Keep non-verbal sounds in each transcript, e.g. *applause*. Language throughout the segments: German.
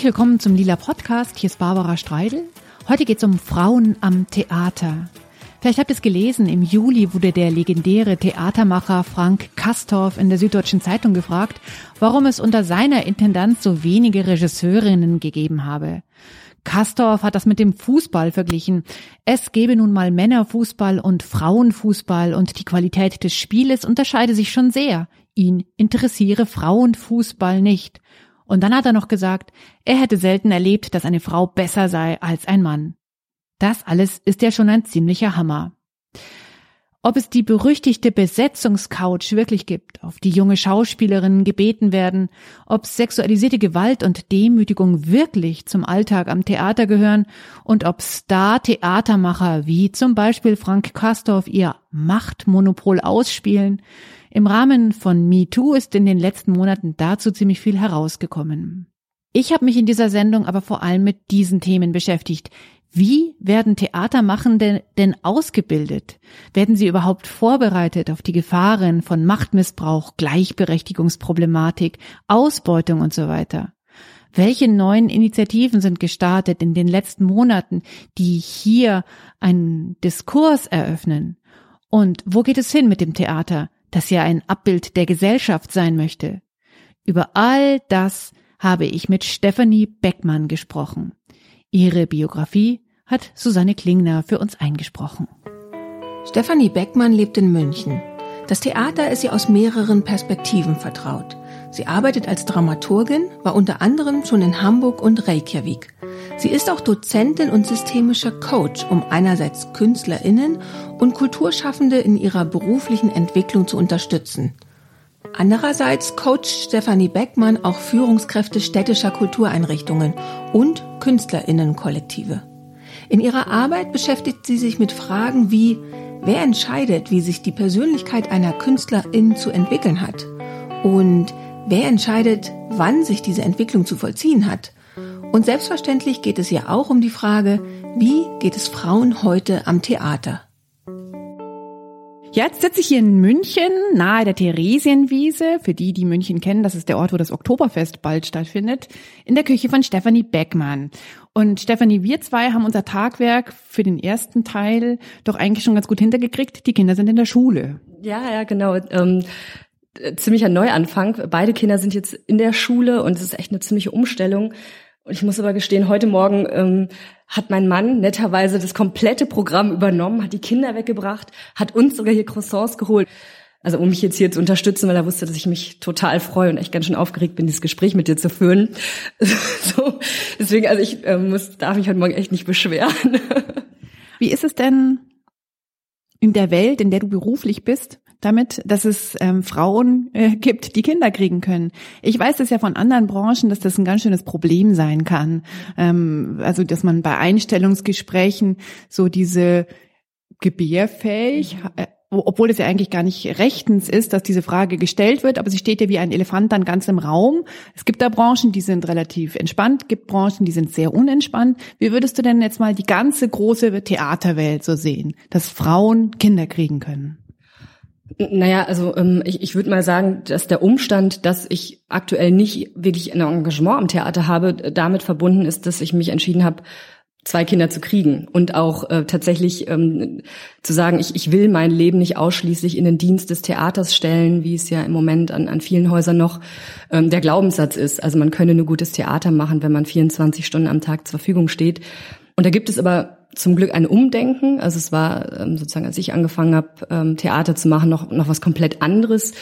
Herzlich willkommen zum Lila Podcast. Hier ist Barbara Streidel. Heute geht es um Frauen am Theater. Vielleicht habt ihr es gelesen, im Juli wurde der legendäre Theatermacher Frank Kastorf in der Süddeutschen Zeitung gefragt, warum es unter seiner Intendanz so wenige Regisseurinnen gegeben habe. Kastorf hat das mit dem Fußball verglichen. Es gebe nun mal Männerfußball und Frauenfußball und die Qualität des Spieles unterscheide sich schon sehr. Ihn interessiere Frauenfußball nicht. Und dann hat er noch gesagt, er hätte selten erlebt, dass eine Frau besser sei als ein Mann. Das alles ist ja schon ein ziemlicher Hammer. Ob es die berüchtigte Besetzungscouch wirklich gibt, auf die junge Schauspielerinnen gebeten werden, ob sexualisierte Gewalt und Demütigung wirklich zum Alltag am Theater gehören und ob Star-Theatermacher wie zum Beispiel Frank Kastorf ihr Machtmonopol ausspielen, im Rahmen von MeToo ist in den letzten Monaten dazu ziemlich viel herausgekommen. Ich habe mich in dieser Sendung aber vor allem mit diesen Themen beschäftigt. Wie werden Theatermachende denn ausgebildet? Werden sie überhaupt vorbereitet auf die Gefahren von Machtmissbrauch, Gleichberechtigungsproblematik, Ausbeutung und so weiter? Welche neuen Initiativen sind gestartet in den letzten Monaten, die hier einen Diskurs eröffnen? Und wo geht es hin mit dem Theater? Das ja ein Abbild der Gesellschaft sein möchte. Über all das habe ich mit Stephanie Beckmann gesprochen. Ihre Biografie hat Susanne Klingner für uns eingesprochen. Stephanie Beckmann lebt in München. Das Theater ist ihr aus mehreren Perspektiven vertraut. Sie arbeitet als Dramaturgin, war unter anderem schon in Hamburg und Reykjavik. Sie ist auch Dozentin und systemischer Coach, um einerseits KünstlerInnen und Kulturschaffende in ihrer beruflichen Entwicklung zu unterstützen. Andererseits coacht Stefanie Beckmann auch Führungskräfte städtischer Kultureinrichtungen und KünstlerInnenkollektive. In ihrer Arbeit beschäftigt sie sich mit Fragen wie, wer entscheidet, wie sich die Persönlichkeit einer Künstlerin zu entwickeln hat? Und wer entscheidet, wann sich diese Entwicklung zu vollziehen hat? Und selbstverständlich geht es ja auch um die Frage, wie geht es Frauen heute am Theater? Jetzt sitze ich hier in München, nahe der Theresienwiese. Für die, die München kennen, das ist der Ort, wo das Oktoberfest bald stattfindet, in der Küche von Stefanie Beckmann. Und Stefanie, wir zwei haben unser Tagwerk für den ersten Teil doch eigentlich schon ganz gut hintergekriegt. Die Kinder sind in der Schule. Ja, ja, genau. Ähm ziemlicher Neuanfang. Beide Kinder sind jetzt in der Schule und es ist echt eine ziemliche Umstellung. Und ich muss aber gestehen, heute Morgen ähm, hat mein Mann netterweise das komplette Programm übernommen, hat die Kinder weggebracht, hat uns sogar hier Croissants geholt. Also um mich jetzt hier zu unterstützen, weil er wusste, dass ich mich total freue und echt ganz schön aufgeregt bin, dieses Gespräch mit dir zu führen. *laughs* so, deswegen, also ich äh, muss, darf mich heute Morgen echt nicht beschweren. *laughs* Wie ist es denn in der Welt, in der du beruflich bist? Damit, dass es ähm, Frauen äh, gibt, die Kinder kriegen können. Ich weiß das ja von anderen Branchen, dass das ein ganz schönes Problem sein kann. Ähm, also, dass man bei Einstellungsgesprächen so diese gebärfähig, äh, obwohl es ja eigentlich gar nicht rechtens ist, dass diese Frage gestellt wird, aber sie steht ja wie ein Elefant dann ganz im Raum. Es gibt da Branchen, die sind relativ entspannt, gibt Branchen, die sind sehr unentspannt. Wie würdest du denn jetzt mal die ganze große Theaterwelt so sehen, dass Frauen Kinder kriegen können? Naja, also ähm, ich, ich würde mal sagen, dass der Umstand, dass ich aktuell nicht wirklich ein Engagement am Theater habe, damit verbunden ist, dass ich mich entschieden habe, zwei Kinder zu kriegen und auch äh, tatsächlich ähm, zu sagen, ich, ich will mein Leben nicht ausschließlich in den Dienst des Theaters stellen, wie es ja im Moment an, an vielen Häusern noch ähm, der Glaubenssatz ist. Also man könne nur gutes Theater machen, wenn man 24 Stunden am Tag zur Verfügung steht. Und da gibt es aber zum Glück ein Umdenken. Also es war ähm, sozusagen, als ich angefangen habe, ähm, Theater zu machen, noch, noch was komplett anderes.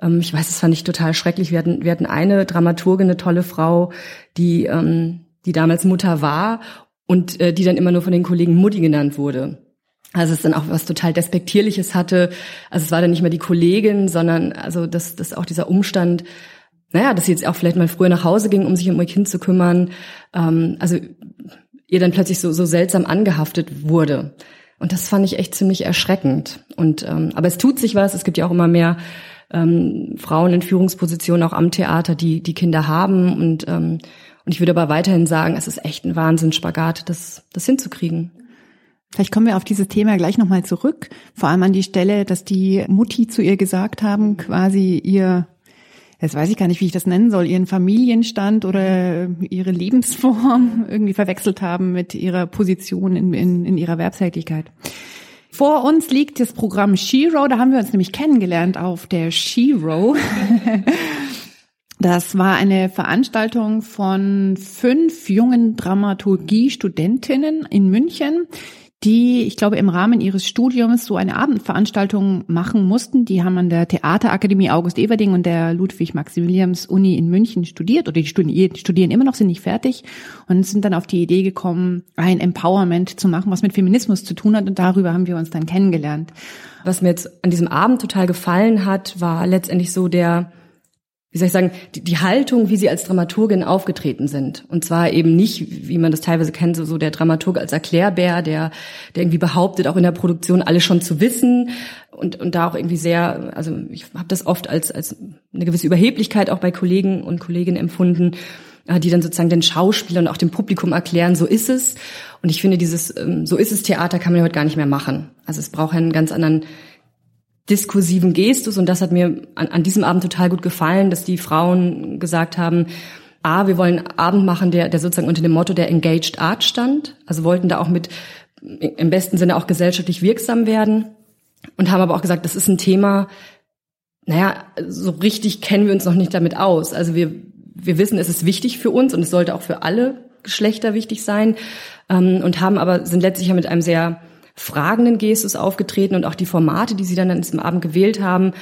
Ähm, ich weiß, das fand ich total schrecklich. Wir hatten, wir hatten eine Dramaturgin, eine tolle Frau, die, ähm, die damals Mutter war und äh, die dann immer nur von den Kollegen Mutti genannt wurde. Also es dann auch was total Despektierliches hatte. Also es war dann nicht mehr die Kollegin, sondern also das, das auch dieser Umstand, naja, dass sie jetzt auch vielleicht mal früher nach Hause ging, um sich um ihr Kind zu kümmern. Ähm, also ihr dann plötzlich so, so seltsam angehaftet wurde. Und das fand ich echt ziemlich erschreckend. Und ähm, aber es tut sich was. Es gibt ja auch immer mehr ähm, Frauen in Führungspositionen auch am Theater, die die Kinder haben. Und ähm, und ich würde aber weiterhin sagen, es ist echt ein Wahnsinnsspagat, das das hinzukriegen. Vielleicht kommen wir auf dieses Thema gleich nochmal zurück, vor allem an die Stelle, dass die Mutti zu ihr gesagt haben, quasi ihr Jetzt weiß ich gar nicht, wie ich das nennen soll, ihren Familienstand oder ihre Lebensform *laughs* irgendwie verwechselt haben mit ihrer Position in, in, in ihrer Werkstätigkeit. Vor uns liegt das Programm Shiro, da haben wir uns nämlich kennengelernt auf der Shiro. *laughs* Das war eine Veranstaltung von fünf jungen Dramaturgie-Studentinnen in München, die, ich glaube, im Rahmen ihres Studiums so eine Abendveranstaltung machen mussten. Die haben an der Theaterakademie August Everding und der Ludwig-Maximilians-Uni in München studiert oder die studieren immer noch, sind nicht fertig und sind dann auf die Idee gekommen, ein Empowerment zu machen, was mit Feminismus zu tun hat und darüber haben wir uns dann kennengelernt. Was mir jetzt an diesem Abend total gefallen hat, war letztendlich so der wie soll ich sagen, die, die Haltung, wie sie als Dramaturgin aufgetreten sind. Und zwar eben nicht, wie man das teilweise kennt, so, so der Dramaturg als Erklärbär, der, der irgendwie behauptet, auch in der Produktion alles schon zu wissen und, und da auch irgendwie sehr, also ich habe das oft als, als eine gewisse Überheblichkeit auch bei Kollegen und Kolleginnen empfunden, äh, die dann sozusagen den Schauspielern und auch dem Publikum erklären, so ist es. Und ich finde, dieses ähm, So ist es Theater kann man heute gar nicht mehr machen. Also es braucht einen ganz anderen diskursiven Gestus und das hat mir an, an diesem Abend total gut gefallen, dass die Frauen gesagt haben, A, wir wollen Abend machen, der, der sozusagen unter dem Motto der Engaged Art stand. Also wollten da auch mit im besten Sinne auch gesellschaftlich wirksam werden und haben aber auch gesagt, das ist ein Thema, naja, so richtig kennen wir uns noch nicht damit aus. Also wir, wir wissen, es ist wichtig für uns und es sollte auch für alle Geschlechter wichtig sein ähm, und haben aber, sind letztlich ja mit einem sehr fragenden Gestus aufgetreten und auch die Formate, die sie dann an diesem Abend gewählt haben,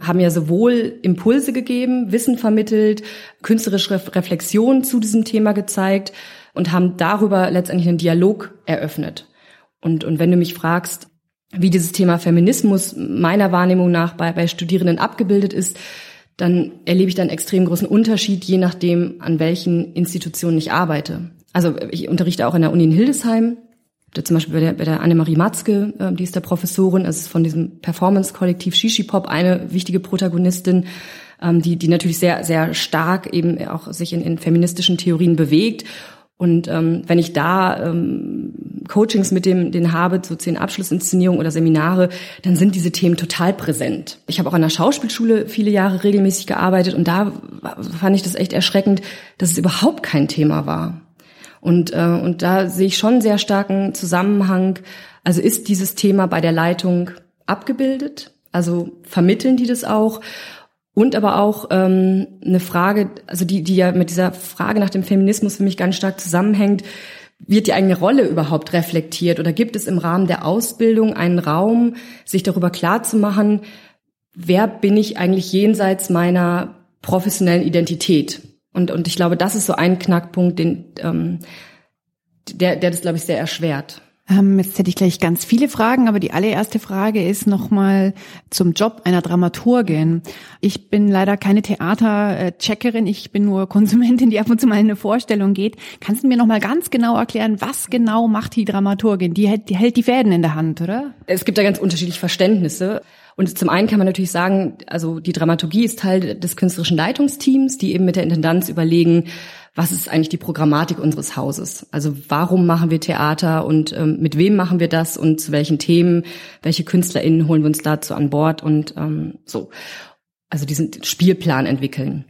haben ja sowohl Impulse gegeben, Wissen vermittelt, künstlerische Reflexion zu diesem Thema gezeigt und haben darüber letztendlich einen Dialog eröffnet. Und, und wenn du mich fragst, wie dieses Thema Feminismus meiner Wahrnehmung nach bei, bei Studierenden abgebildet ist, dann erlebe ich da einen extrem großen Unterschied, je nachdem, an welchen Institutionen ich arbeite. Also ich unterrichte auch in der Uni in Hildesheim, zum Beispiel bei der, bei der Annemarie Matzke, äh, die ist der Professorin, es ist von diesem Performance-Kollektiv Shishi Pop eine wichtige Protagonistin, ähm, die, die natürlich sehr, sehr stark eben auch sich in, in feministischen Theorien bewegt. Und ähm, wenn ich da ähm, Coachings mit dem den habe, so zehn Abschlussinszenierungen oder Seminare, dann sind diese Themen total präsent. Ich habe auch an der Schauspielschule viele Jahre regelmäßig gearbeitet und da fand ich das echt erschreckend, dass es überhaupt kein Thema war. Und, äh, und da sehe ich schon sehr starken Zusammenhang. Also ist dieses Thema bei der Leitung abgebildet? Also vermitteln die das auch? Und aber auch ähm, eine Frage, also die, die ja mit dieser Frage nach dem Feminismus für mich ganz stark zusammenhängt, wird die eigene Rolle überhaupt reflektiert oder gibt es im Rahmen der Ausbildung einen Raum, sich darüber klar zu machen, wer bin ich eigentlich jenseits meiner professionellen Identität? Und, und ich glaube, das ist so ein Knackpunkt, den, ähm, der, der das, glaube ich, sehr erschwert. Ähm, jetzt hätte ich gleich ganz viele Fragen, aber die allererste Frage ist nochmal zum Job einer Dramaturgin. Ich bin leider keine Theatercheckerin, ich bin nur Konsumentin, die ab und zu mal in eine Vorstellung geht. Kannst du mir nochmal ganz genau erklären, was genau macht die Dramaturgin? Die hält, die hält die Fäden in der Hand, oder? Es gibt da ganz unterschiedliche Verständnisse. Und zum einen kann man natürlich sagen, also die Dramaturgie ist Teil des künstlerischen Leitungsteams, die eben mit der Intendanz überlegen, was ist eigentlich die Programmatik unseres Hauses? Also warum machen wir Theater und ähm, mit wem machen wir das und zu welchen Themen, welche KünstlerInnen holen wir uns dazu an Bord und ähm, so. Also diesen Spielplan entwickeln.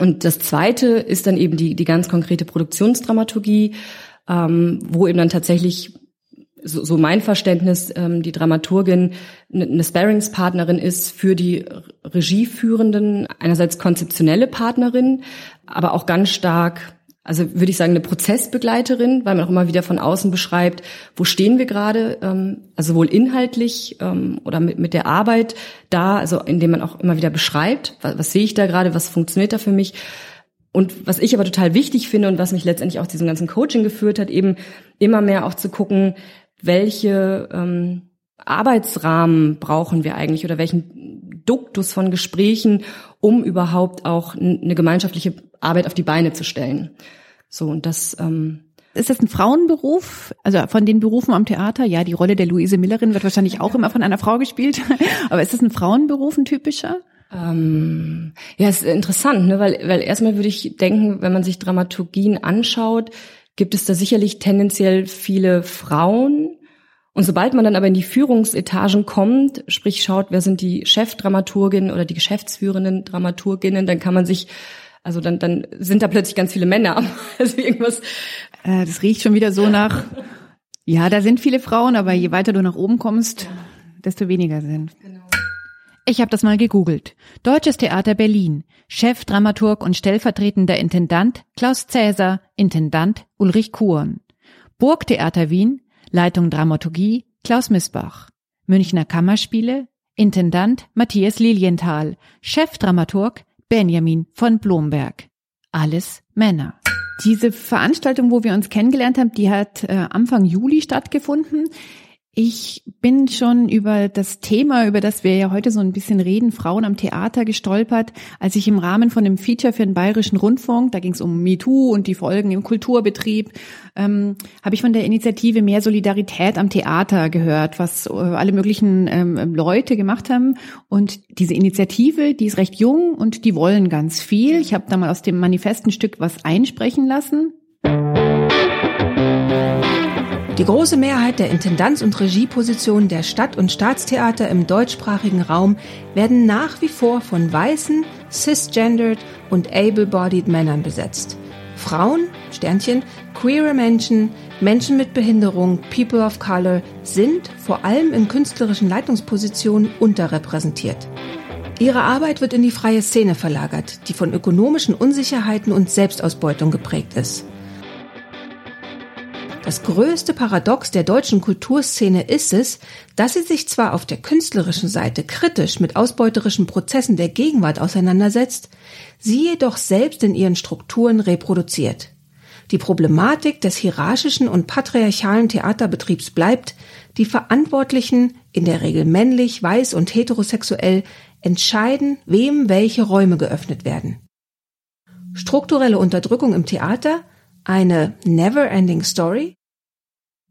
Und das zweite ist dann eben die, die ganz konkrete Produktionsdramaturgie, ähm, wo eben dann tatsächlich so, so mein Verständnis, ähm, die Dramaturgin eine Sparringspartnerin ist für die Regieführenden, einerseits konzeptionelle Partnerin, aber auch ganz stark, also würde ich sagen, eine Prozessbegleiterin, weil man auch immer wieder von außen beschreibt, wo stehen wir gerade, ähm, also sowohl inhaltlich ähm, oder mit, mit der Arbeit da, also indem man auch immer wieder beschreibt, was, was sehe ich da gerade, was funktioniert da für mich. Und was ich aber total wichtig finde und was mich letztendlich auch diesem ganzen Coaching geführt hat, eben immer mehr auch zu gucken, welche ähm, Arbeitsrahmen brauchen wir eigentlich oder welchen Duktus von Gesprächen, um überhaupt auch eine gemeinschaftliche Arbeit auf die Beine zu stellen. So und das ähm, ist das ein Frauenberuf? Also von den Berufen am Theater? Ja, die Rolle der Luise Millerin wird wahrscheinlich auch immer von einer Frau gespielt. *laughs* Aber ist das ein Frauenberuf, ein typischer? Ähm, ja, ist interessant, ne? weil, weil erstmal würde ich denken, wenn man sich Dramaturgien anschaut, gibt es da sicherlich tendenziell viele Frauen Und sobald man dann aber in die Führungsetagen kommt, sprich schaut, wer sind die Chefdramaturginnen oder die geschäftsführenden Dramaturginnen, dann kann man sich, also dann, dann sind da plötzlich ganz viele Männer. *laughs* Also irgendwas. Äh, das riecht schon wieder so nach, ja, da sind viele Frauen, aber je weiter du nach oben kommst, desto weniger sind. Genau. Ich habe das mal gegoogelt. Deutsches Theater Berlin. Chefdramaturg und stellvertretender Intendant Klaus Cäsar, Intendant Ulrich Kuhn. Burgtheater Wien, Leitung Dramaturgie Klaus Missbach. Münchner Kammerspiele, Intendant Matthias Lilienthal, Chefdramaturg Benjamin von Blomberg. Alles Männer. Diese Veranstaltung, wo wir uns kennengelernt haben, die hat äh, Anfang Juli stattgefunden. Ich bin schon über das Thema, über das wir ja heute so ein bisschen reden, Frauen am Theater gestolpert, als ich im Rahmen von einem Feature für den Bayerischen Rundfunk, da ging es um MeToo und die Folgen im Kulturbetrieb, ähm, habe ich von der Initiative Mehr Solidarität am Theater gehört, was äh, alle möglichen ähm, Leute gemacht haben. Und diese Initiative, die ist recht jung und die wollen ganz viel. Ich habe da mal aus dem Manifest ein Stück was einsprechen lassen. Die große Mehrheit der Intendanz- und Regiepositionen der Stadt- und Staatstheater im deutschsprachigen Raum werden nach wie vor von weißen, cisgendered und able-bodied Männern besetzt. Frauen, Sternchen, queere Menschen, Menschen mit Behinderung, People of Color sind vor allem in künstlerischen Leitungspositionen unterrepräsentiert. Ihre Arbeit wird in die freie Szene verlagert, die von ökonomischen Unsicherheiten und Selbstausbeutung geprägt ist. Das größte Paradox der deutschen Kulturszene ist es, dass sie sich zwar auf der künstlerischen Seite kritisch mit ausbeuterischen Prozessen der Gegenwart auseinandersetzt, sie jedoch selbst in ihren Strukturen reproduziert. Die Problematik des hierarchischen und patriarchalen Theaterbetriebs bleibt, die Verantwortlichen, in der Regel männlich, weiß und heterosexuell, entscheiden, wem welche Räume geöffnet werden. Strukturelle Unterdrückung im Theater, eine never-ending Story?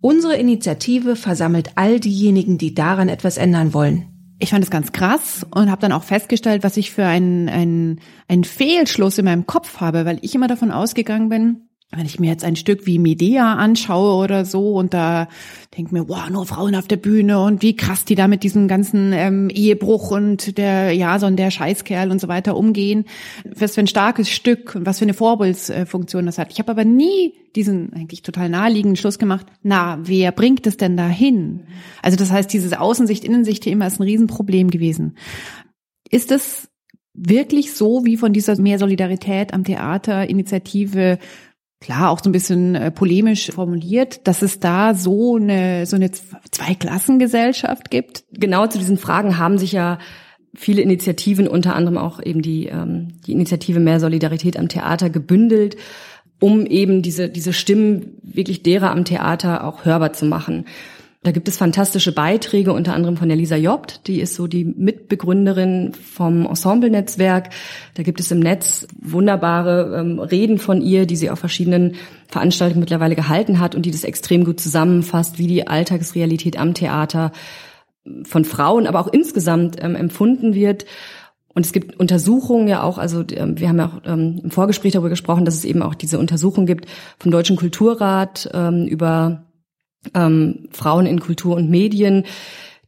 Unsere Initiative versammelt all diejenigen, die daran etwas ändern wollen. Ich fand es ganz krass und habe dann auch festgestellt, was ich für einen, einen, einen Fehlschluss in meinem Kopf habe, weil ich immer davon ausgegangen bin, wenn ich mir jetzt ein Stück wie Medea anschaue oder so und da denke mir, wow, nur Frauen auf der Bühne und wie krass die da mit diesem ganzen ähm, Ehebruch und der Jason, der Scheißkerl und so weiter umgehen, was für ein starkes Stück und was für eine Vorbildsfunktion das hat. Ich habe aber nie diesen eigentlich total naheliegenden Schluss gemacht, na, wer bringt es denn dahin? Also das heißt, dieses Außensicht-Innensicht-Thema ist ein Riesenproblem gewesen. Ist es wirklich so, wie von dieser Mehr Solidarität am Theater Initiative klar auch so ein bisschen äh, polemisch formuliert, dass es da so eine so eine Zweiklassengesellschaft gibt. Genau zu diesen Fragen haben sich ja viele Initiativen, unter anderem auch eben die ähm, die Initiative Mehr Solidarität am Theater gebündelt, um eben diese diese Stimmen wirklich derer am Theater auch hörbar zu machen. Da gibt es fantastische Beiträge, unter anderem von der Lisa Jobt, die ist so die Mitbegründerin vom Ensemble-Netzwerk. Da gibt es im Netz wunderbare ähm, Reden von ihr, die sie auf verschiedenen Veranstaltungen mittlerweile gehalten hat und die das extrem gut zusammenfasst, wie die Alltagsrealität am Theater von Frauen, aber auch insgesamt ähm, empfunden wird. Und es gibt Untersuchungen ja auch, also ähm, wir haben ja auch ähm, im Vorgespräch darüber gesprochen, dass es eben auch diese Untersuchung gibt vom Deutschen Kulturrat ähm, über ähm, Frauen in Kultur und Medien,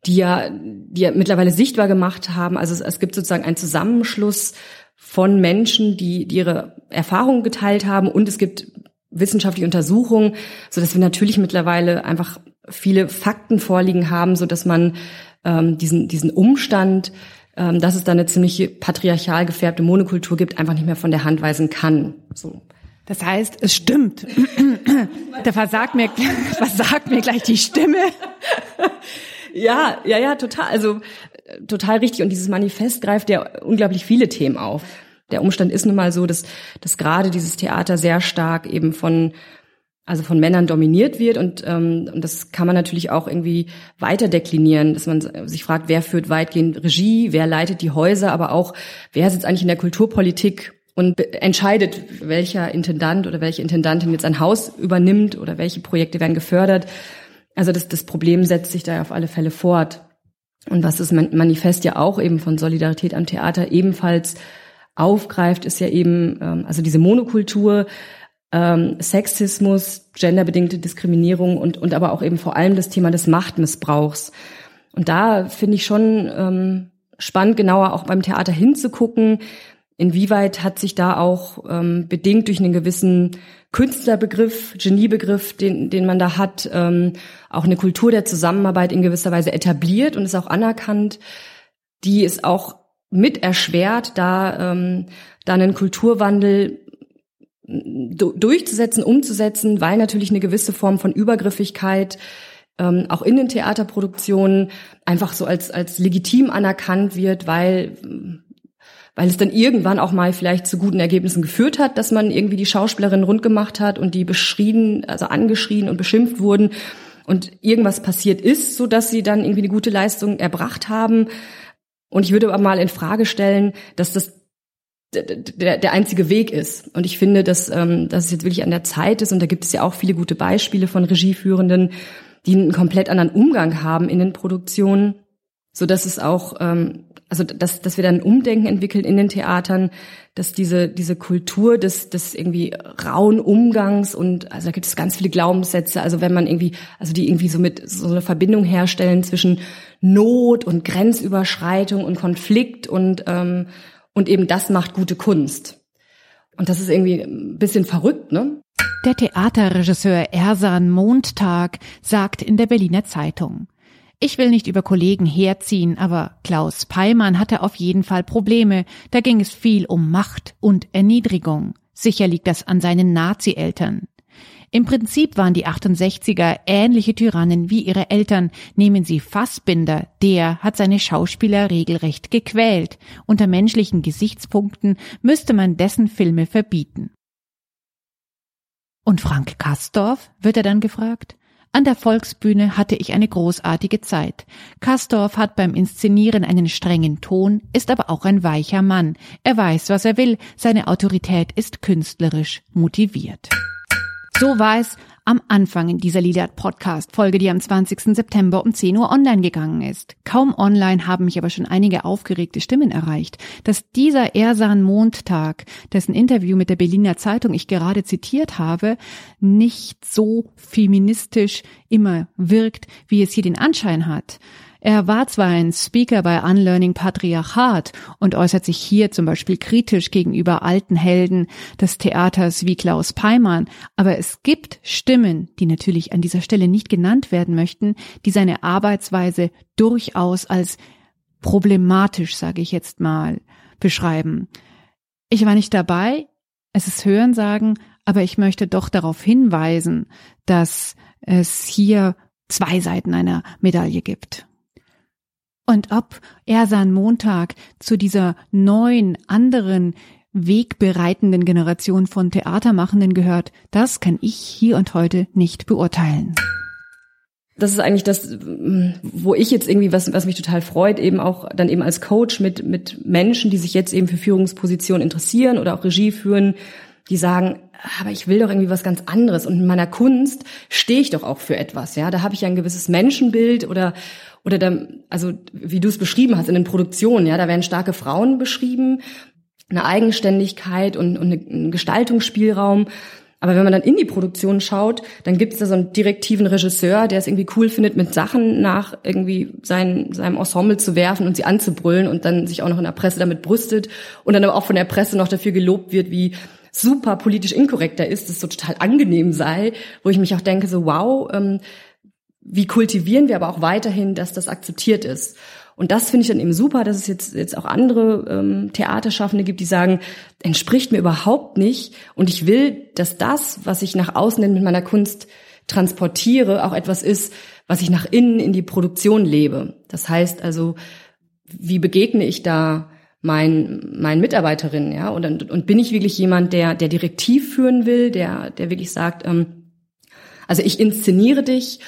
die ja, die ja mittlerweile sichtbar gemacht haben. Also es, es gibt sozusagen einen Zusammenschluss von Menschen, die, die ihre Erfahrungen geteilt haben und es gibt wissenschaftliche Untersuchungen, so dass wir natürlich mittlerweile einfach viele Fakten vorliegen haben, so dass man ähm, diesen diesen Umstand, ähm, dass es da eine ziemlich patriarchal gefärbte Monokultur gibt, einfach nicht mehr von der Hand weisen kann. So. Das heißt, es stimmt. *clears throat* da versagt mir, *laughs* versagt mir gleich die Stimme. *laughs* Ja, ja, ja, total. Also total richtig. Und dieses Manifest greift ja unglaublich viele Themen auf. Der Umstand ist nun mal so, dass, dass gerade dieses Theater sehr stark eben von also von Männern dominiert wird und, ähm, und das kann man natürlich auch irgendwie weiter deklinieren, dass man sich fragt, wer führt weitgehend Regie, wer leitet die Häuser, aber auch wer sitzt eigentlich in der Kulturpolitik und entscheidet, welcher Intendant oder welche Intendantin jetzt ein Haus übernimmt oder welche Projekte werden gefördert. Also das, das Problem setzt sich da auf alle Fälle fort. Und was das Manifest ja auch eben von Solidarität am Theater ebenfalls aufgreift, ist ja eben, ähm, also diese Monokultur, ähm, Sexismus, genderbedingte Diskriminierung und, und aber auch eben vor allem das Thema des Machtmissbrauchs. Und da finde ich schon ähm, spannend, genauer auch beim Theater hinzugucken, inwieweit hat sich da auch ähm, bedingt durch einen gewissen Künstlerbegriff, Geniebegriff, den, den man da hat, ähm, auch eine Kultur der Zusammenarbeit in gewisser Weise etabliert und ist auch anerkannt, die ist auch mit erschwert, da, ähm, da einen Kulturwandel durchzusetzen, umzusetzen, weil natürlich eine gewisse Form von Übergriffigkeit ähm, auch in den Theaterproduktionen einfach so als, als legitim anerkannt wird, weil, weil es dann irgendwann auch mal vielleicht zu guten Ergebnissen geführt hat, dass man irgendwie die Schauspielerin rund gemacht hat und die beschrien, also angeschrien und beschimpft wurden und irgendwas passiert ist, so dass sie dann irgendwie eine gute Leistung erbracht haben. Und ich würde aber mal in Frage stellen, dass das der, der einzige Weg ist. Und ich finde, dass, ähm, dass es jetzt wirklich an der Zeit ist, und da gibt es ja auch viele gute Beispiele von Regieführenden, die einen komplett anderen Umgang haben in den Produktionen, so dass es auch, ähm, also dass, dass wir dann Umdenken entwickeln in den Theatern, dass diese, diese Kultur des, des irgendwie rauen Umgangs und also da gibt es ganz viele Glaubenssätze, also wenn man irgendwie, also die irgendwie so mit so eine Verbindung herstellen zwischen Not und Grenzüberschreitung und Konflikt und ähm, und eben das macht gute Kunst. Und das ist irgendwie ein bisschen verrückt, ne? Der Theaterregisseur Ersan Mondtag sagt in der Berliner Zeitung, ich will nicht über Kollegen herziehen, aber Klaus Peimann hatte auf jeden Fall Probleme. Da ging es viel um Macht und Erniedrigung. Sicher liegt das an seinen Nazi-Eltern. Im Prinzip waren die 68er ähnliche Tyrannen wie ihre Eltern. Nehmen Sie Fassbinder, der hat seine Schauspieler regelrecht gequält. Unter menschlichen Gesichtspunkten müsste man dessen Filme verbieten. Und Frank Kastorf, wird er dann gefragt? An der Volksbühne hatte ich eine großartige Zeit. Kastorf hat beim Inszenieren einen strengen Ton, ist aber auch ein weicher Mann. Er weiß, was er will, seine Autorität ist künstlerisch motiviert. So war es am Anfang in dieser Liedert Podcast Folge, die am 20. September um 10 Uhr online gegangen ist. Kaum online haben mich aber schon einige aufgeregte Stimmen erreicht, dass dieser Ersan Mondtag, dessen Interview mit der Berliner Zeitung ich gerade zitiert habe, nicht so feministisch immer wirkt, wie es hier den Anschein hat. Er war zwar ein Speaker bei Unlearning Patriarchat und äußert sich hier zum Beispiel kritisch gegenüber alten Helden des Theaters wie Klaus Peimann, aber es gibt Stimmen, die natürlich an dieser Stelle nicht genannt werden möchten, die seine Arbeitsweise durchaus als problematisch, sage ich jetzt mal, beschreiben. Ich war nicht dabei, es ist Hörensagen, aber ich möchte doch darauf hinweisen, dass es hier zwei Seiten einer Medaille gibt. Und ob er sein Montag zu dieser neuen, anderen, wegbereitenden Generation von Theatermachenden gehört, das kann ich hier und heute nicht beurteilen. Das ist eigentlich das, wo ich jetzt irgendwie, was, was mich total freut, eben auch dann eben als Coach mit, mit Menschen, die sich jetzt eben für Führungspositionen interessieren oder auch Regie führen, die sagen, aber ich will doch irgendwie was ganz anderes und in meiner Kunst stehe ich doch auch für etwas, ja, da habe ich ja ein gewisses Menschenbild oder oder da, also wie du es beschrieben hast in den Produktionen, ja, da werden starke Frauen beschrieben, eine Eigenständigkeit und, und ein Gestaltungsspielraum. Aber wenn man dann in die Produktion schaut, dann gibt es da so einen direktiven Regisseur, der es irgendwie cool findet, mit Sachen nach irgendwie sein, seinem Ensemble zu werfen und sie anzubrüllen und dann sich auch noch in der Presse damit brüstet und dann aber auch von der Presse noch dafür gelobt wird, wie super politisch inkorrekt er ist, das so total angenehm sei, wo ich mich auch denke, so wow, ähm, wie kultivieren wir aber auch weiterhin, dass das akzeptiert ist. Und das finde ich dann eben super, dass es jetzt, jetzt auch andere ähm, Theaterschaffende gibt, die sagen, entspricht mir überhaupt nicht. Und ich will, dass das, was ich nach außen mit meiner Kunst transportiere, auch etwas ist, was ich nach innen in die Produktion lebe. Das heißt also, wie begegne ich da meinen meinen Mitarbeiterinnen, ja? Und, und bin ich wirklich jemand, der der direktiv führen will, der der wirklich sagt, ähm, also ich inszeniere dich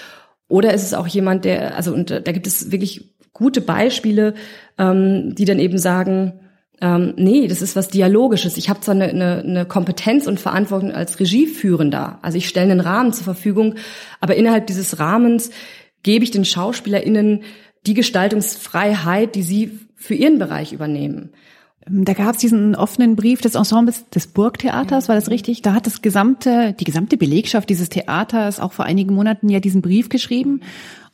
oder ist es auch jemand, der, also und da gibt es wirklich gute Beispiele, ähm, die dann eben sagen, ähm, nee, das ist was Dialogisches. Ich habe zwar eine, eine, eine Kompetenz und Verantwortung als Regieführender, also ich stelle einen Rahmen zur Verfügung, aber innerhalb dieses Rahmens gebe ich den SchauspielerInnen die Gestaltungsfreiheit, die sie für ihren Bereich übernehmen. Ähm, da gab es diesen offenen Brief des Ensembles des Burgtheaters, war das richtig? Da hat das gesamte, die gesamte Belegschaft dieses Theaters auch vor einigen Monaten ja diesen Brief geschrieben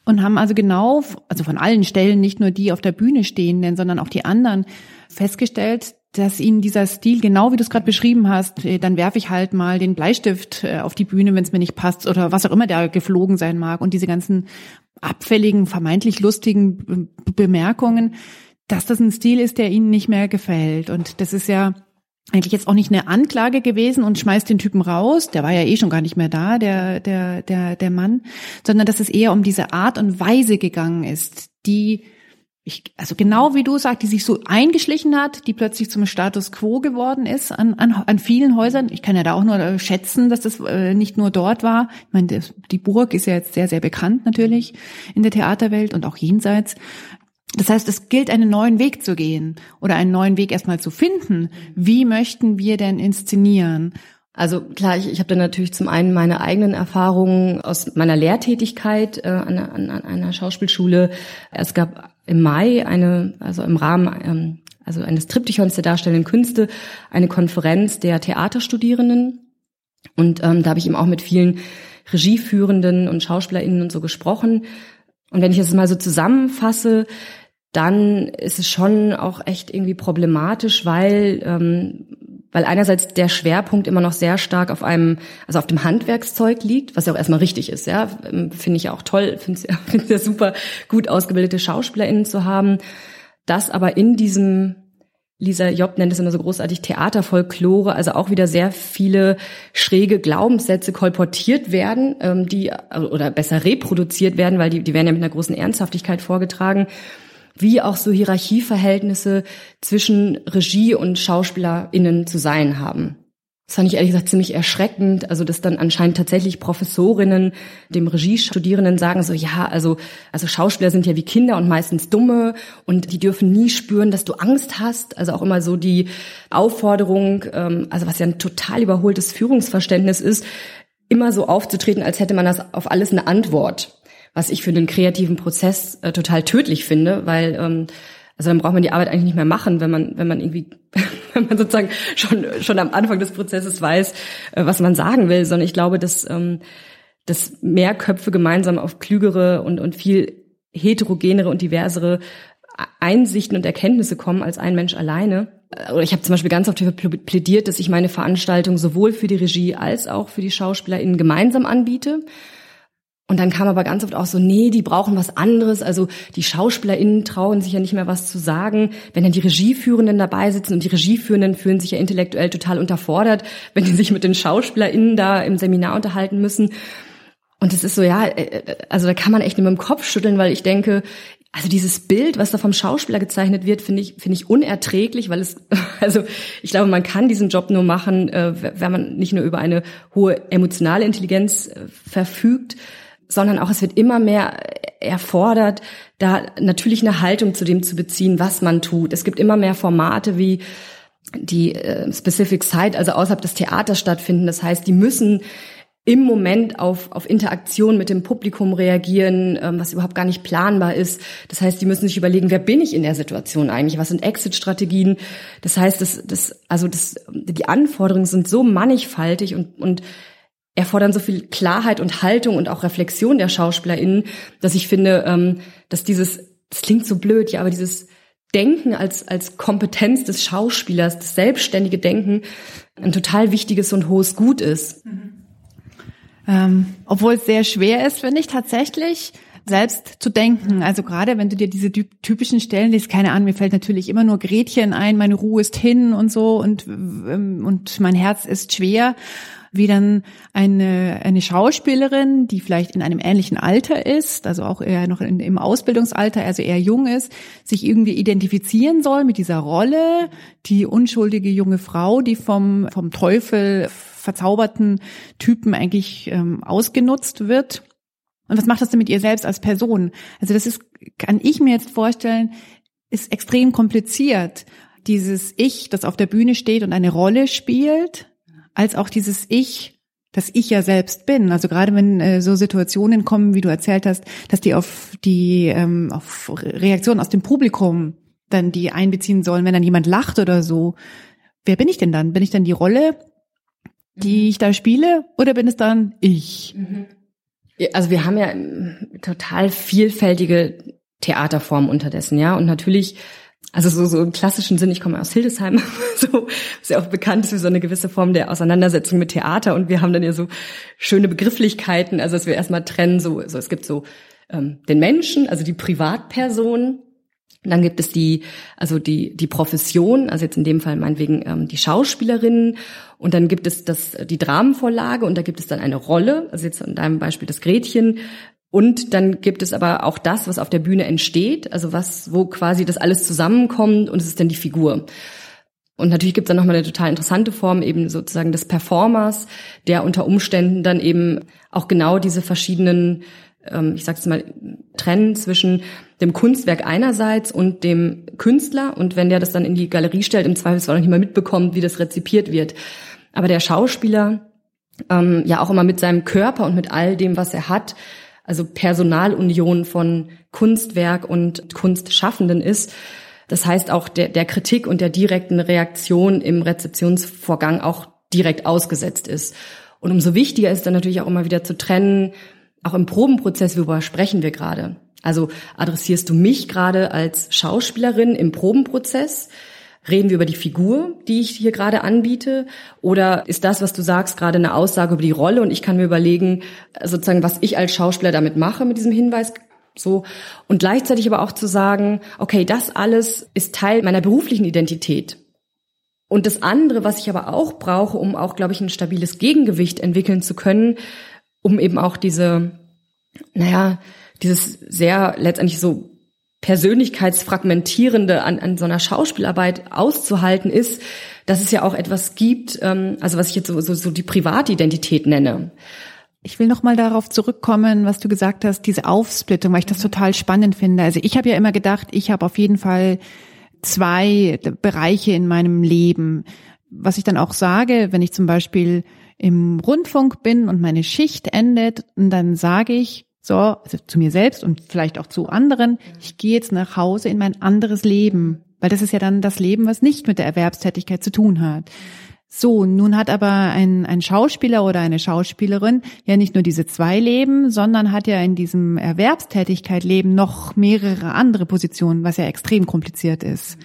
und haben also genau, also von allen Stellen, nicht nur die auf der Bühne stehenden, sondern auch die anderen, festgestellt, dass ihnen dieser Stil, genau wie du es gerade beschrieben hast, äh, dann werfe ich halt mal den Bleistift äh, auf die Bühne, wenn es mir nicht passt oder was auch immer da geflogen sein mag. Und diese ganzen abfälligen, vermeintlich lustigen Bemerkungen, dass das ein Stil ist, der ihnen nicht mehr gefällt. Und das ist ja eigentlich jetzt auch nicht eine Anklage gewesen und schmeißt den Typen raus, der war ja eh schon gar nicht mehr da, der, der, der, der Mann, sondern dass es eher um diese Art und Weise gegangen ist, die ich, also genau wie du sagst, die sich so eingeschlichen hat, die plötzlich zum Status quo geworden ist an, an, an vielen Häusern. Ich kann ja da auch nur schätzen, dass das äh, nicht nur dort war. Ich meine, die Burg ist ja jetzt sehr, sehr bekannt natürlich in der Theaterwelt und auch jenseits. Das heißt, es gilt, einen neuen Weg zu gehen oder einen neuen Weg erstmal zu finden. Wie möchten wir denn inszenieren? Also klar, ich, ich habe da natürlich zum einen meine eigenen Erfahrungen aus meiner Lehrtätigkeit äh, an, an, an einer Schauspielschule. Es gab im Mai eine, also im Rahmen ähm, also eines Triptychons der darstellenden Künste, eine Konferenz der Theaterstudierenden. Und ähm, da habe ich eben auch mit vielen Regieführenden und SchauspielerInnen und so gesprochen. Und wenn ich das mal so zusammenfasse, dann ist es schon auch echt irgendwie problematisch, weil ähm, weil einerseits der Schwerpunkt immer noch sehr stark auf einem, also auf dem Handwerkszeug liegt, was ja auch erstmal richtig ist, ja, ähm, finde ich ja auch toll, *laughs* finde es ja, ja super, gut ausgebildete SchauspielerInnen zu haben, das aber in diesem Lisa Job nennt es immer so großartig Theaterfolklore, also auch wieder sehr viele schräge Glaubenssätze kolportiert werden, ähm, die oder besser reproduziert werden, weil die, die werden ja mit einer großen Ernsthaftigkeit vorgetragen wie auch so Hierarchieverhältnisse zwischen Regie und SchauspielerInnen zu sein haben. Das fand ich ehrlich gesagt ziemlich erschreckend, also dass dann anscheinend tatsächlich Professorinnen dem Regiestudierenden sagen so, ja, also, also Schauspieler sind ja wie Kinder und meistens dumme und die dürfen nie spüren, dass du Angst hast. Also auch immer so die Aufforderung, ähm, also was ja ein total überholtes Führungsverständnis ist, immer so aufzutreten, als hätte man das auf alles eine Antwort was ich für den kreativen Prozess äh, total tödlich finde, weil ähm, also dann braucht man die Arbeit eigentlich nicht mehr machen, wenn man wenn man irgendwie *laughs* wenn man sozusagen schon schon am Anfang des Prozesses weiß, äh, was man sagen will, sondern ich glaube, dass ähm, dass mehr Köpfe gemeinsam auf klügere und und viel heterogenere und diversere Einsichten und Erkenntnisse kommen als ein Mensch alleine. Äh, oder ich habe zum Beispiel ganz oft plädiert, dass ich meine Veranstaltung sowohl für die Regie als auch für die SchauspielerInnen gemeinsam anbiete. Und dann kam aber ganz oft auch so, nee, die brauchen was anderes. Also die SchauspielerInnen trauen sich ja nicht mehr was zu sagen. Wenn dann die Regieführenden dabei sitzen und die Regieführenden fühlen sich ja intellektuell total unterfordert, *laughs* wenn die sich mit den SchauspielerInnen da im Seminar unterhalten müssen. Und es ist so, ja, äh, äh, also da kann man echt nur mit dem Kopf schütteln, weil ich denke, also dieses Bild, was da vom Schauspieler gezeichnet wird, finde ich, finde ich unerträglich, weil es, *laughs* also ich glaube, man kann diesen Job nur machen, äh, wenn man nicht nur über eine hohe emotionale Intelligenz verfügt, sondern auch es wird immer mehr erfordert, da natürlich eine Haltung zu dem zu beziehen, was man tut. Es gibt immer mehr Formate wie die äh, Specific Site, also außerhalb des Theaters stattfinden. Das heißt, die müssen im Moment auf, auf Interaktion mit dem Publikum reagieren, ähm, was überhaupt gar nicht planbar ist. Das heißt, die müssen sich überlegen, wer bin ich in der Situation eigentlich? Was sind Exit-Strategien? Das heißt, das, das, also das, die Anforderungen sind so mannigfaltig und, und erfordern so viel Klarheit und Haltung und auch Reflexion der SchauspielerInnen, dass ich finde, ähm, dass dieses, das klingt so blöd, ja, aber dieses Denken als, als Kompetenz des Schauspielers, das selbstständige Denken, ein total wichtiges und hohes Gut ist. Mhm. Ähm, obwohl es sehr schwer ist, finde ich tatsächlich, selbst zu denken. Also gerade wenn du dir diese typischen Stellen liest, keine Ahnung, mir fällt natürlich immer nur Gretchen ein, meine Ruhe ist hin und so und, ähm, und mein Herz ist schwer wie dann eine, eine Schauspielerin, die vielleicht in einem ähnlichen Alter ist, also auch eher noch in, im Ausbildungsalter, also eher jung ist, sich irgendwie identifizieren soll mit dieser Rolle, die unschuldige junge Frau, die vom, vom Teufel verzauberten Typen eigentlich ähm, ausgenutzt wird. Und was macht das denn mit ihr selbst als Person? Also das ist, kann ich mir jetzt vorstellen, ist extrem kompliziert. Dieses Ich, das auf der Bühne steht und eine Rolle spielt, als auch dieses Ich, das ich ja selbst bin. Also gerade wenn äh, so Situationen kommen, wie du erzählt hast, dass die auf die ähm, auf Reaktionen aus dem Publikum dann die einbeziehen sollen, wenn dann jemand lacht oder so. Wer bin ich denn dann? Bin ich dann die Rolle, die mhm. ich da spiele, oder bin es dann ich? Mhm. Also wir haben ja total vielfältige Theaterformen unterdessen, ja. Und natürlich, also so, so im klassischen Sinn, ich komme aus Hildesheim, *laughs* so, ist ja auch bekannt für so eine gewisse Form der Auseinandersetzung mit Theater. Und wir haben dann ja so schöne Begrifflichkeiten, also dass wir erstmal trennen, so, so es gibt so ähm, den Menschen, also die Privatperson, dann gibt es die, also die, die Profession, also jetzt in dem Fall meinetwegen ähm, die Schauspielerinnen. Und dann gibt es das, die Dramenvorlage und da gibt es dann eine Rolle, also jetzt in deinem Beispiel das Gretchen. Und dann gibt es aber auch das, was auf der Bühne entsteht, also was, wo quasi das alles zusammenkommt und es ist dann die Figur. Und natürlich gibt es dann nochmal eine total interessante Form eben sozusagen des Performers, der unter Umständen dann eben auch genau diese verschiedenen ähm, ich sag's mal, trennen zwischen dem Kunstwerk einerseits und dem Künstler. Und wenn der das dann in die Galerie stellt, im Zweifelsfall noch nicht mal mitbekommt, wie das rezipiert wird. Aber der Schauspieler, ähm, ja auch immer mit seinem Körper und mit all dem, was er hat, also Personalunion von Kunstwerk und Kunstschaffenden ist. Das heißt auch der, der Kritik und der direkten Reaktion im Rezeptionsvorgang auch direkt ausgesetzt ist. Und umso wichtiger ist dann natürlich auch immer wieder zu trennen, auch im Probenprozess, worüber sprechen wir gerade? Also adressierst du mich gerade als Schauspielerin im Probenprozess? Reden wir über die Figur, die ich hier gerade anbiete? Oder ist das, was du sagst, gerade eine Aussage über die Rolle und ich kann mir überlegen, sozusagen, was ich als Schauspieler damit mache mit diesem Hinweis? So. Und gleichzeitig aber auch zu sagen, okay, das alles ist Teil meiner beruflichen Identität. Und das andere, was ich aber auch brauche, um auch, glaube ich, ein stabiles Gegengewicht entwickeln zu können, um eben auch diese, naja, dieses sehr letztendlich so persönlichkeitsfragmentierende an, an so einer Schauspielarbeit auszuhalten ist, dass es ja auch etwas gibt, ähm, also was ich jetzt so, so, so die Privatidentität nenne. Ich will noch mal darauf zurückkommen, was du gesagt hast, diese Aufsplittung, weil ich das total spannend finde. Also ich habe ja immer gedacht, ich habe auf jeden Fall zwei Bereiche in meinem Leben. Was ich dann auch sage, wenn ich zum Beispiel im Rundfunk bin und meine Schicht endet und dann sage ich, so, also zu mir selbst und vielleicht auch zu anderen, ich gehe jetzt nach Hause in mein anderes Leben, weil das ist ja dann das Leben, was nicht mit der Erwerbstätigkeit zu tun hat. So, nun hat aber ein, ein Schauspieler oder eine Schauspielerin ja nicht nur diese zwei Leben, sondern hat ja in diesem Erwerbstätigkeit Leben noch mehrere andere Positionen, was ja extrem kompliziert ist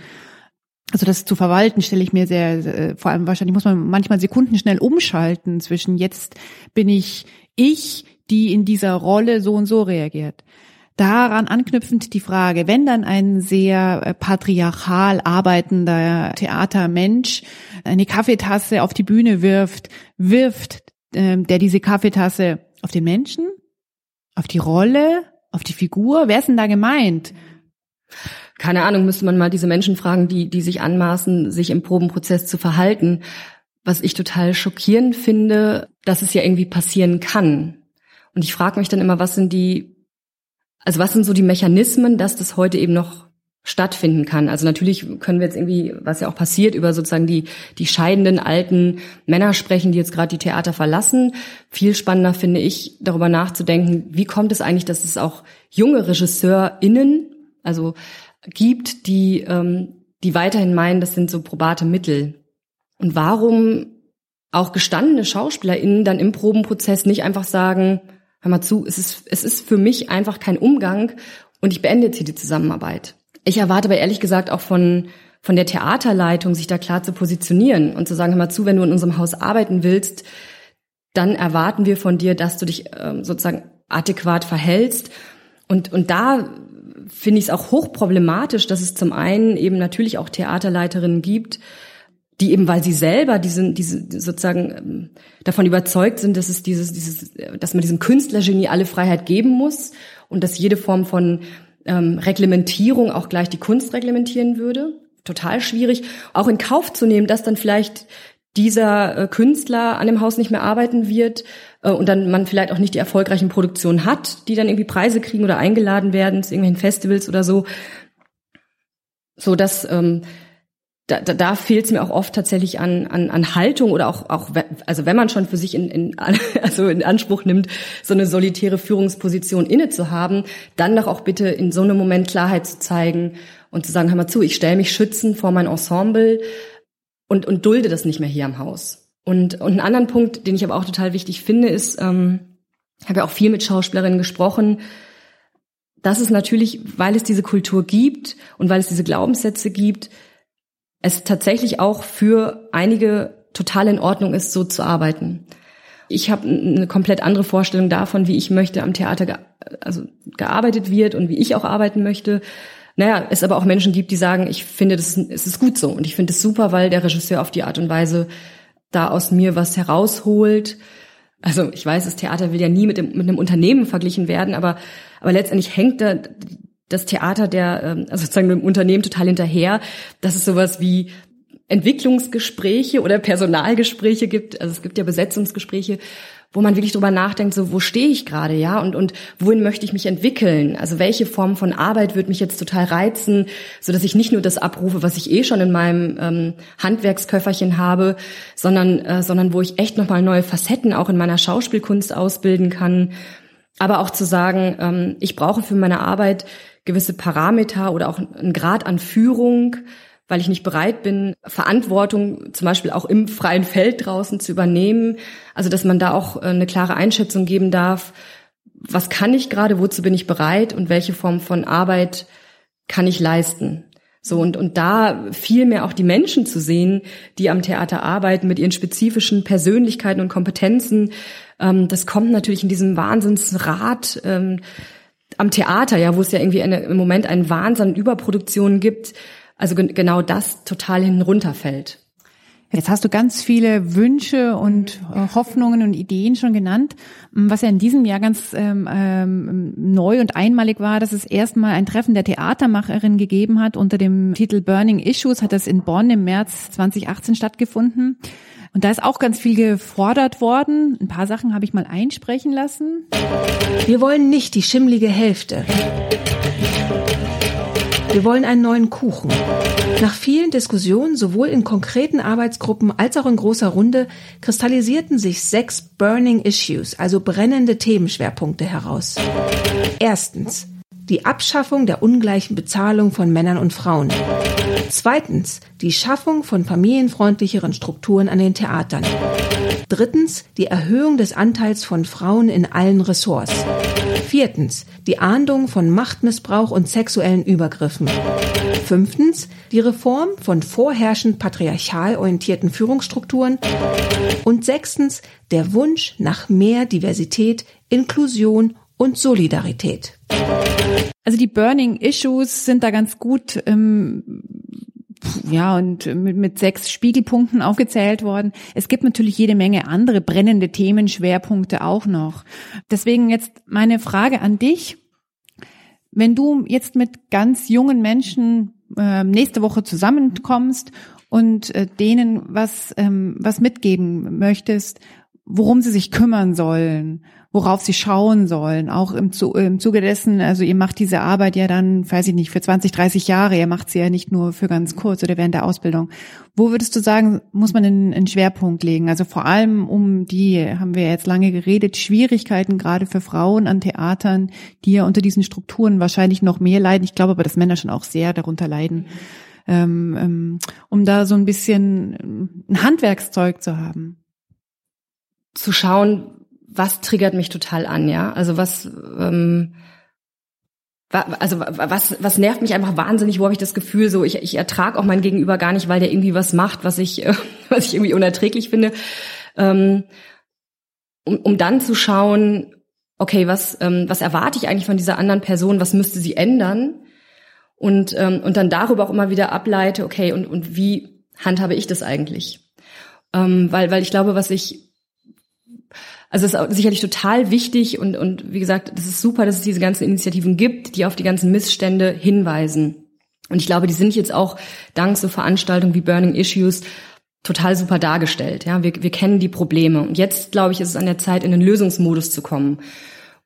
also das zu verwalten stelle ich mir sehr, äh, vor allem wahrscheinlich muss man manchmal Sekunden schnell umschalten zwischen jetzt bin ich ich, die in dieser Rolle so und so reagiert. Daran anknüpfend die Frage, wenn dann ein sehr äh, patriarchal arbeitender Theatermensch eine Kaffeetasse auf die Bühne wirft, wirft äh, der diese Kaffeetasse auf den Menschen, auf die Rolle, auf die Figur, wer ist denn da gemeint? keine Ahnung, müsste man mal diese Menschen fragen, die, die sich anmaßen, sich im Probenprozess zu verhalten. Was ich total schockierend finde, dass es ja irgendwie passieren kann. Und ich frage mich dann immer, was sind die, also was sind so die Mechanismen, dass das heute eben noch stattfinden kann. Also natürlich können wir jetzt irgendwie, was ja auch passiert, über sozusagen die, die scheidenden alten Männer sprechen, die jetzt gerade die Theater verlassen. Viel spannender finde ich, darüber nachzudenken, wie kommt es eigentlich, dass es auch junge RegisseurInnen, also gibt, die, ähm, die weiterhin meinen, das sind so probate Mittel. Und warum auch gestandene SchauspielerInnen dann im Probenprozess nicht einfach sagen, hör mal zu, es ist, es ist für mich einfach kein Umgang und ich beende jetzt hier die Zusammenarbeit. Ich erwarte aber ehrlich gesagt auch von, von der Theaterleitung, sich da klar zu positionieren und zu sagen, hör mal zu, wenn du in unserem Haus arbeiten willst, dann erwarten wir von dir, dass du dich ähm, sozusagen adäquat verhältst. Und, und da finde ich es auch hochproblematisch, dass es zum einen eben natürlich auch Theaterleiterinnen gibt, die eben, weil sie selber diese, diese sozusagen ähm, davon überzeugt sind, dass es dieses, dieses, dass man diesem Künstlergenie alle Freiheit geben muss und dass jede Form von ähm, Reglementierung auch gleich die Kunst reglementieren würde. Total schwierig, auch in Kauf zu nehmen, dass dann vielleicht dieser äh, Künstler an dem Haus nicht mehr arbeiten wird äh, und dann man vielleicht auch nicht die erfolgreichen Produktionen hat, die dann irgendwie Preise kriegen oder eingeladen werden zu irgendwelchen Festivals oder so. So dass ähm, da, da, da fehlt es mir auch oft tatsächlich an, an, an Haltung oder auch, auch, also wenn man schon für sich in, in, *laughs* also in Anspruch nimmt, so eine solitäre Führungsposition inne zu haben, dann doch auch bitte in so einem Moment Klarheit zu zeigen und zu sagen, hör mal zu, ich stelle mich schützen vor mein Ensemble und, und dulde das nicht mehr hier am Haus. Und, und einen anderen Punkt, den ich aber auch total wichtig finde, ist, ähm, habe ja auch viel mit Schauspielerinnen gesprochen, dass es natürlich, weil es diese Kultur gibt und weil es diese Glaubenssätze gibt, es tatsächlich auch für einige total in Ordnung ist, so zu arbeiten. Ich habe eine komplett andere Vorstellung davon, wie ich möchte am Theater ge also gearbeitet wird und wie ich auch arbeiten möchte. Naja, es aber auch Menschen gibt, die sagen, ich finde, das es ist gut so und ich finde es super, weil der Regisseur auf die Art und Weise da aus mir was herausholt. Also ich weiß, das Theater will ja nie mit, dem, mit einem Unternehmen verglichen werden, aber, aber letztendlich hängt da das Theater der, ähm, also sozusagen dem Unternehmen total hinterher, dass es sowas wie Entwicklungsgespräche oder Personalgespräche gibt. Also es gibt ja Besetzungsgespräche, wo man wirklich drüber nachdenkt, so wo stehe ich gerade, ja, und und wohin möchte ich mich entwickeln? Also welche Form von Arbeit wird mich jetzt total reizen, so dass ich nicht nur das abrufe, was ich eh schon in meinem ähm, Handwerksköfferchen habe, sondern äh, sondern wo ich echt noch mal neue Facetten auch in meiner Schauspielkunst ausbilden kann. Aber auch zu sagen, ähm, ich brauche für meine Arbeit gewisse Parameter oder auch einen Grad an Führung, weil ich nicht bereit bin, Verantwortung zum Beispiel auch im freien Feld draußen zu übernehmen. Also dass man da auch äh, eine klare Einschätzung geben darf, was kann ich gerade, wozu bin ich bereit und welche Form von Arbeit kann ich leisten. So, und, und da viel mehr auch die Menschen zu sehen, die am Theater arbeiten mit ihren spezifischen Persönlichkeiten und Kompetenzen. Ähm, das kommt natürlich in diesem Wahnsinnsrad ähm, am Theater, ja, wo es ja irgendwie eine, im Moment einen Wahnsinn Überproduktion gibt, also genau das total hinunterfällt. Jetzt hast du ganz viele Wünsche und äh, Hoffnungen und Ideen schon genannt. Was ja in diesem Jahr ganz ähm, ähm, neu und einmalig war, dass es erstmal ein Treffen der Theatermacherin gegeben hat unter dem Titel Burning Issues, hat das in Bonn im März 2018 stattgefunden. Und da ist auch ganz viel gefordert worden. Ein paar Sachen habe ich mal einsprechen lassen. Wir wollen nicht die schimmlige Hälfte. Wir wollen einen neuen Kuchen. Nach vielen Diskussionen, sowohl in konkreten Arbeitsgruppen als auch in großer Runde, kristallisierten sich sechs Burning Issues, also brennende Themenschwerpunkte heraus. Erstens. Die Abschaffung der ungleichen Bezahlung von Männern und Frauen. Zweitens die Schaffung von familienfreundlicheren Strukturen an den Theatern. Drittens die Erhöhung des Anteils von Frauen in allen Ressorts. Viertens die Ahndung von Machtmissbrauch und sexuellen Übergriffen. Fünftens die Reform von vorherrschend patriarchal orientierten Führungsstrukturen. Und sechstens der Wunsch nach mehr Diversität, Inklusion und Solidarität. Also die Burning Issues sind da ganz gut ähm, ja, und mit, mit sechs Spiegelpunkten aufgezählt worden. Es gibt natürlich jede Menge andere brennende Themen, Schwerpunkte auch noch. Deswegen jetzt meine Frage an dich. Wenn du jetzt mit ganz jungen Menschen äh, nächste Woche zusammenkommst und äh, denen was, ähm, was mitgeben möchtest, worum sie sich kümmern sollen worauf sie schauen sollen, auch im, im Zuge dessen, also ihr macht diese Arbeit ja dann, weiß ich nicht, für 20, 30 Jahre, ihr macht sie ja nicht nur für ganz kurz oder während der Ausbildung. Wo würdest du sagen, muss man einen, einen Schwerpunkt legen? Also vor allem um die, haben wir jetzt lange geredet, Schwierigkeiten gerade für Frauen an Theatern, die ja unter diesen Strukturen wahrscheinlich noch mehr leiden. Ich glaube aber, dass Männer schon auch sehr darunter leiden. Ähm, ähm, um da so ein bisschen ein Handwerkszeug zu haben. Zu schauen, was triggert mich total an, ja? Also was, ähm, also was, was nervt mich einfach wahnsinnig, wo habe ich das Gefühl, so ich, ich ertrage auch mein Gegenüber gar nicht, weil der irgendwie was macht, was ich, äh, *laughs* was ich irgendwie unerträglich finde. Ähm, um, um dann zu schauen, okay, was, ähm, was erwarte ich eigentlich von dieser anderen Person, was müsste sie ändern? Und, ähm, und dann darüber auch immer wieder ableite, okay, und, und wie handhabe ich das eigentlich? Ähm, weil, weil ich glaube, was ich also es ist sicherlich total wichtig und, und wie gesagt, das ist super, dass es diese ganzen Initiativen gibt, die auf die ganzen Missstände hinweisen. Und ich glaube, die sind jetzt auch dank so Veranstaltungen wie Burning Issues total super dargestellt. Ja, wir, wir kennen die Probleme. Und jetzt, glaube ich, ist es an der Zeit, in den Lösungsmodus zu kommen.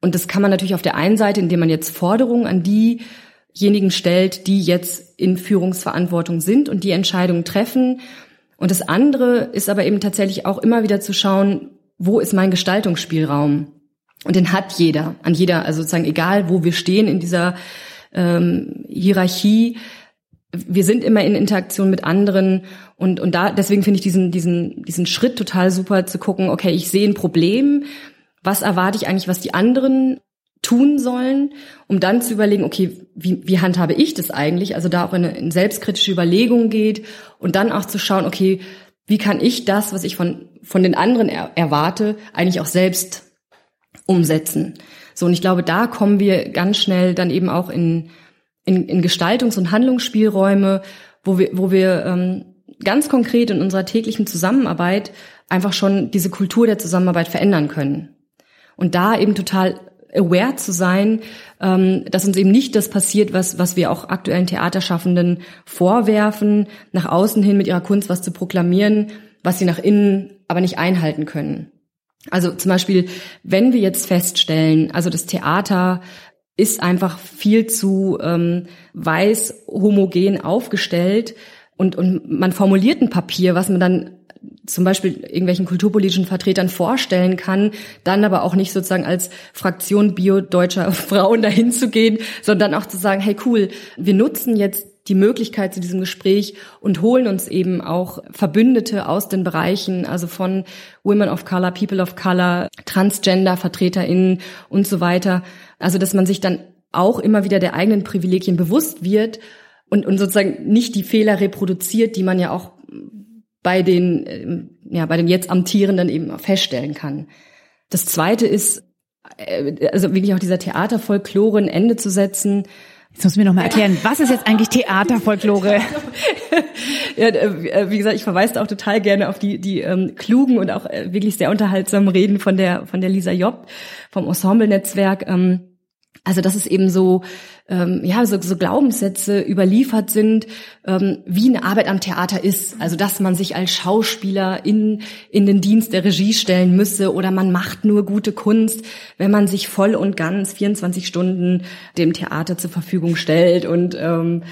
Und das kann man natürlich auf der einen Seite, indem man jetzt Forderungen an diejenigen stellt, die jetzt in Führungsverantwortung sind und die Entscheidungen treffen. Und das andere ist aber eben tatsächlich auch immer wieder zu schauen, wo ist mein Gestaltungsspielraum? Und den hat jeder, an jeder, also sozusagen egal, wo wir stehen in dieser ähm, Hierarchie, wir sind immer in Interaktion mit anderen und und da deswegen finde ich diesen diesen diesen Schritt total super zu gucken. Okay, ich sehe ein Problem. Was erwarte ich eigentlich, was die anderen tun sollen, um dann zu überlegen, okay, wie, wie handhabe ich das eigentlich? Also da auch in in selbstkritische Überlegung geht und dann auch zu schauen, okay, wie kann ich das, was ich von, von den anderen er, erwarte, eigentlich auch selbst umsetzen? So, und ich glaube, da kommen wir ganz schnell dann eben auch in, in, in Gestaltungs- und Handlungsspielräume, wo wir, wo wir ähm, ganz konkret in unserer täglichen Zusammenarbeit einfach schon diese Kultur der Zusammenarbeit verändern können. Und da eben total aware zu sein, ähm, dass uns eben nicht das passiert, was, was wir auch aktuellen Theaterschaffenden vorwerfen, nach außen hin mit ihrer Kunst was zu proklamieren, was sie nach innen aber nicht einhalten können. Also zum Beispiel, wenn wir jetzt feststellen, also das Theater ist einfach viel zu ähm, weiß homogen aufgestellt und, und man formuliert ein Papier, was man dann zum Beispiel irgendwelchen kulturpolitischen Vertretern vorstellen kann, dann aber auch nicht sozusagen als Fraktion bio-deutscher *laughs* Frauen dahin zu gehen, sondern auch zu sagen, hey cool, wir nutzen jetzt die Möglichkeit zu diesem Gespräch und holen uns eben auch Verbündete aus den Bereichen, also von Women of Color, People of Color, Transgender, VertreterInnen und so weiter. Also, dass man sich dann auch immer wieder der eigenen Privilegien bewusst wird und, und sozusagen nicht die Fehler reproduziert, die man ja auch bei den, ähm, ja, bei den jetzt Amtierenden eben feststellen kann. Das zweite ist, äh, also wirklich auch dieser Theaterfolklore ein Ende zu setzen. Jetzt muss mir noch mal erklären, was ist jetzt eigentlich Theaterfolklore? *laughs* ja, äh, wie gesagt, ich verweise auch total gerne auf die, die ähm, klugen und auch äh, wirklich sehr unterhaltsamen Reden von der, von der Lisa Job vom Ensemble-Netzwerk. Ähm, also dass es eben so ähm, ja so, so Glaubenssätze überliefert sind, ähm, wie eine Arbeit am Theater ist. Also dass man sich als Schauspieler in in den Dienst der Regie stellen müsse oder man macht nur gute Kunst, wenn man sich voll und ganz 24 Stunden dem Theater zur Verfügung stellt und ähm,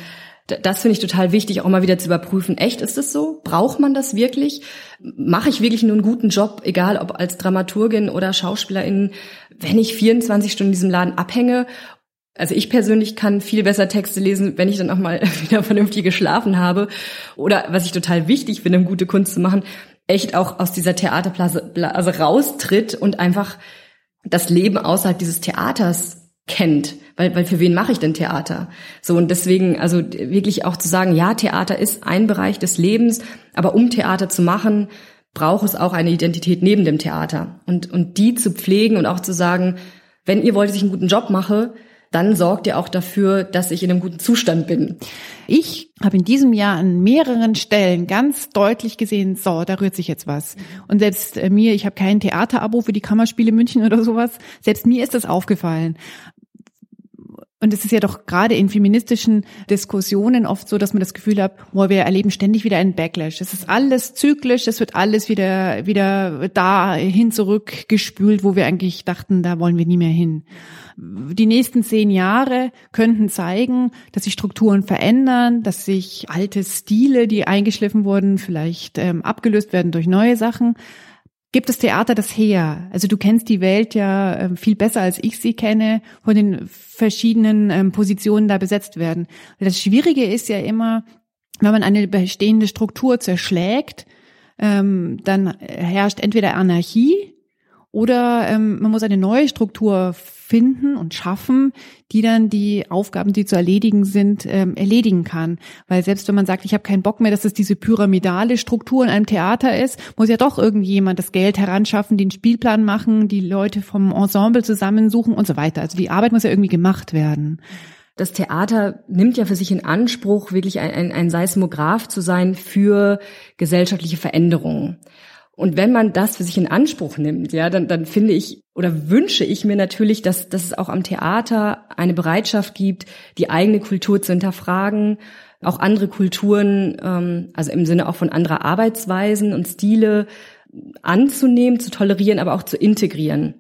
das finde ich total wichtig, auch mal wieder zu überprüfen. Echt, ist das so? Braucht man das wirklich? Mache ich wirklich nur einen guten Job, egal ob als Dramaturgin oder Schauspielerin, wenn ich 24 Stunden in diesem Laden abhänge? Also ich persönlich kann viel besser Texte lesen, wenn ich dann auch mal *laughs* wieder vernünftig geschlafen habe. Oder was ich total wichtig finde, um gute Kunst zu machen, echt auch aus dieser Theaterblase raustritt und einfach das Leben außerhalb dieses Theaters kennt, weil, weil für wen mache ich denn Theater? So und deswegen also wirklich auch zu sagen, ja, Theater ist ein Bereich des Lebens, aber um Theater zu machen, braucht es auch eine Identität neben dem Theater und und die zu pflegen und auch zu sagen, wenn ihr wollt, dass ich einen guten Job mache, dann sorgt ihr auch dafür, dass ich in einem guten Zustand bin. Ich habe in diesem Jahr an mehreren Stellen ganz deutlich gesehen, so, da rührt sich jetzt was. Und selbst äh, mir, ich habe kein Theaterabo für die Kammerspiele München oder sowas, selbst mir ist das aufgefallen. Und es ist ja doch gerade in feministischen Diskussionen oft so, dass man das Gefühl hat, boah, wir erleben ständig wieder einen Backlash. Es ist alles zyklisch, es wird alles wieder, wieder dahin zurückgespült, wo wir eigentlich dachten, da wollen wir nie mehr hin. Die nächsten zehn Jahre könnten zeigen, dass sich Strukturen verändern, dass sich alte Stile, die eingeschliffen wurden, vielleicht ähm, abgelöst werden durch neue Sachen gibt das Theater das her? Also du kennst die Welt ja ähm, viel besser als ich sie kenne, von den verschiedenen ähm, Positionen da besetzt werden. Das Schwierige ist ja immer, wenn man eine bestehende Struktur zerschlägt, ähm, dann herrscht entweder Anarchie oder ähm, man muss eine neue Struktur finden und schaffen, die dann die Aufgaben, die zu erledigen sind, ähm, erledigen kann. Weil selbst wenn man sagt, ich habe keinen Bock mehr, dass es diese pyramidale Struktur in einem Theater ist, muss ja doch irgendjemand das Geld heranschaffen, den Spielplan machen, die Leute vom Ensemble zusammensuchen und so weiter. Also die Arbeit muss ja irgendwie gemacht werden. Das Theater nimmt ja für sich in Anspruch, wirklich ein, ein, ein Seismograph zu sein für gesellschaftliche Veränderungen. Und wenn man das für sich in Anspruch nimmt, ja, dann, dann finde ich oder wünsche ich mir natürlich, dass, dass es auch am Theater eine Bereitschaft gibt, die eigene Kultur zu hinterfragen, auch andere Kulturen, ähm, also im Sinne auch von anderer Arbeitsweisen und Stile anzunehmen, zu tolerieren, aber auch zu integrieren.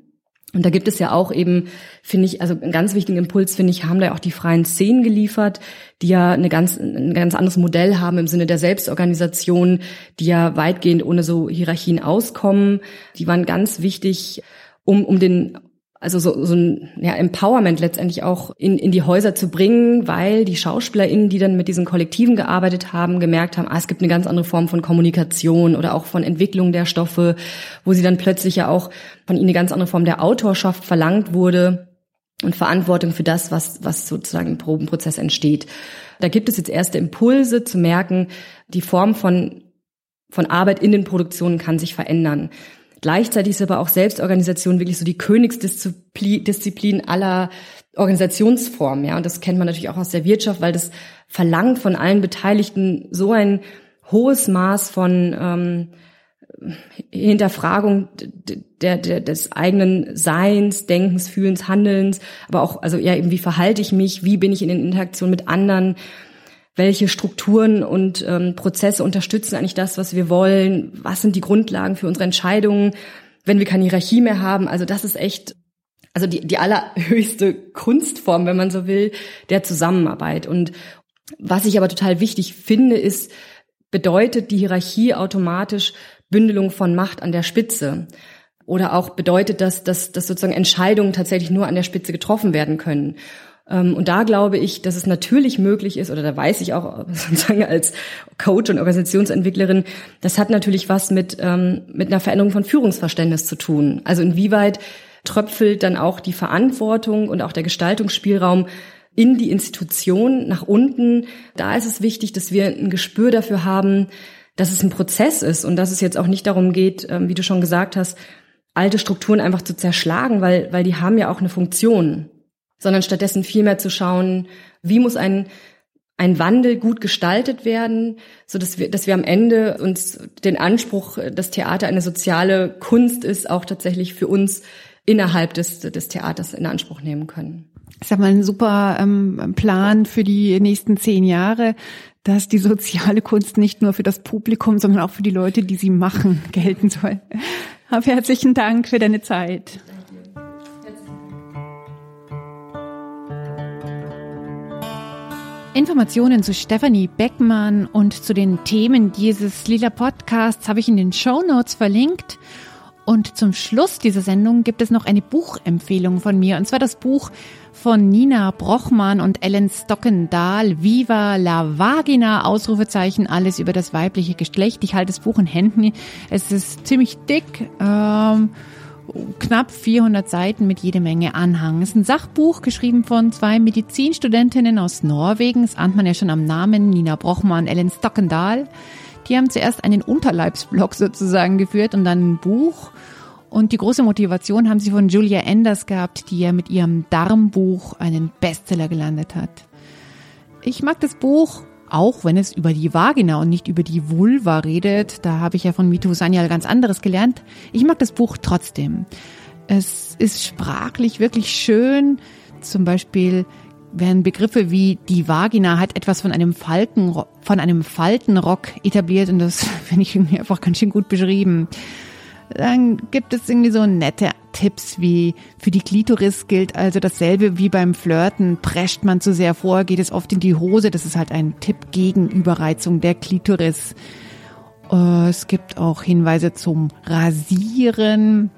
Und da gibt es ja auch eben, finde ich, also einen ganz wichtigen Impuls, finde ich, haben da ja auch die freien Szenen geliefert, die ja eine ganz, ein ganz anderes Modell haben im Sinne der Selbstorganisation, die ja weitgehend ohne so Hierarchien auskommen. Die waren ganz wichtig, um, um den also so, so ein ja, Empowerment letztendlich auch in, in die Häuser zu bringen, weil die SchauspielerInnen, die dann mit diesen Kollektiven gearbeitet haben, gemerkt haben, ah, es gibt eine ganz andere Form von Kommunikation oder auch von Entwicklung der Stoffe, wo sie dann plötzlich ja auch von ihnen eine ganz andere Form der Autorschaft verlangt wurde und Verantwortung für das, was, was sozusagen im Probenprozess entsteht. Da gibt es jetzt erste Impulse zu merken, die Form von, von Arbeit in den Produktionen kann sich verändern. Gleichzeitig ist aber auch Selbstorganisation wirklich so die Königsdisziplin aller Organisationsformen, ja. Und das kennt man natürlich auch aus der Wirtschaft, weil das verlangt von allen Beteiligten so ein hohes Maß von ähm, Hinterfragung der, der, des eigenen Seins, Denkens, Fühlens, Handelns, aber auch, also ja, eben, wie verhalte ich mich, wie bin ich in den Interaktionen mit anderen, welche Strukturen und ähm, Prozesse unterstützen eigentlich das, was wir wollen, was sind die Grundlagen für unsere Entscheidungen, wenn wir keine Hierarchie mehr haben. Also das ist echt, also die, die allerhöchste Kunstform, wenn man so will, der Zusammenarbeit. Und was ich aber total wichtig finde, ist, bedeutet die Hierarchie automatisch Bündelung von Macht an der Spitze? Oder auch bedeutet das, dass, dass sozusagen Entscheidungen tatsächlich nur an der Spitze getroffen werden können? Ähm, und da glaube ich, dass es natürlich möglich ist, oder da weiß ich auch *laughs* sozusagen als Coach und Organisationsentwicklerin, das hat natürlich was mit, ähm, mit einer Veränderung von Führungsverständnis zu tun. Also inwieweit tröpfelt dann auch die Verantwortung und auch der Gestaltungsspielraum in die Institution nach unten. Da ist es wichtig, dass wir ein Gespür dafür haben, dass es ein Prozess ist und dass es jetzt auch nicht darum geht, ähm, wie du schon gesagt hast, alte Strukturen einfach zu zerschlagen, weil, weil die haben ja auch eine Funktion sondern stattdessen vielmehr zu schauen, wie muss ein ein Wandel gut gestaltet werden, so dass wir, dass wir am Ende uns den Anspruch, dass Theater eine soziale Kunst ist, auch tatsächlich für uns innerhalb des, des Theaters in Anspruch nehmen können. Ich sag mal, ein super ähm, Plan für die nächsten zehn Jahre, dass die soziale Kunst nicht nur für das Publikum, sondern auch für die Leute, die sie machen, *laughs* gelten soll. Hab herzlichen Dank für deine Zeit. Informationen zu Stephanie Beckmann und zu den Themen dieses Lila Podcasts habe ich in den Show Notes verlinkt. Und zum Schluss dieser Sendung gibt es noch eine Buchempfehlung von mir, und zwar das Buch von Nina Brochmann und Ellen Stockendahl, Viva la Vagina, Ausrufezeichen, alles über das weibliche Geschlecht. Ich halte das Buch in Händen. Es ist ziemlich dick. Ähm, knapp 400 Seiten mit jede Menge Anhang. Es ist ein Sachbuch, geschrieben von zwei Medizinstudentinnen aus Norwegen. Das ahnt man ja schon am Namen, Nina Brochmann, Ellen Stockendahl. Die haben zuerst einen Unterleibsblock *laughs* sozusagen geführt und dann ein Buch. Und die große Motivation haben sie von Julia Enders gehabt, die ja mit ihrem Darmbuch einen Bestseller gelandet hat. Ich mag das Buch auch wenn es über die Vagina und nicht über die Vulva redet, da habe ich ja von Mito Sanyal ganz anderes gelernt. Ich mag das Buch trotzdem. Es ist sprachlich wirklich schön. Zum Beispiel werden Begriffe wie die Vagina hat etwas von einem Falken, von einem Faltenrock etabliert und das *laughs* finde ich irgendwie einfach ganz schön gut beschrieben. Dann gibt es irgendwie so nette Tipps wie für die Klitoris gilt also dasselbe wie beim Flirten. Prescht man zu sehr vor, geht es oft in die Hose. Das ist halt ein Tipp gegen Überreizung der Klitoris. Äh, es gibt auch Hinweise zum Rasieren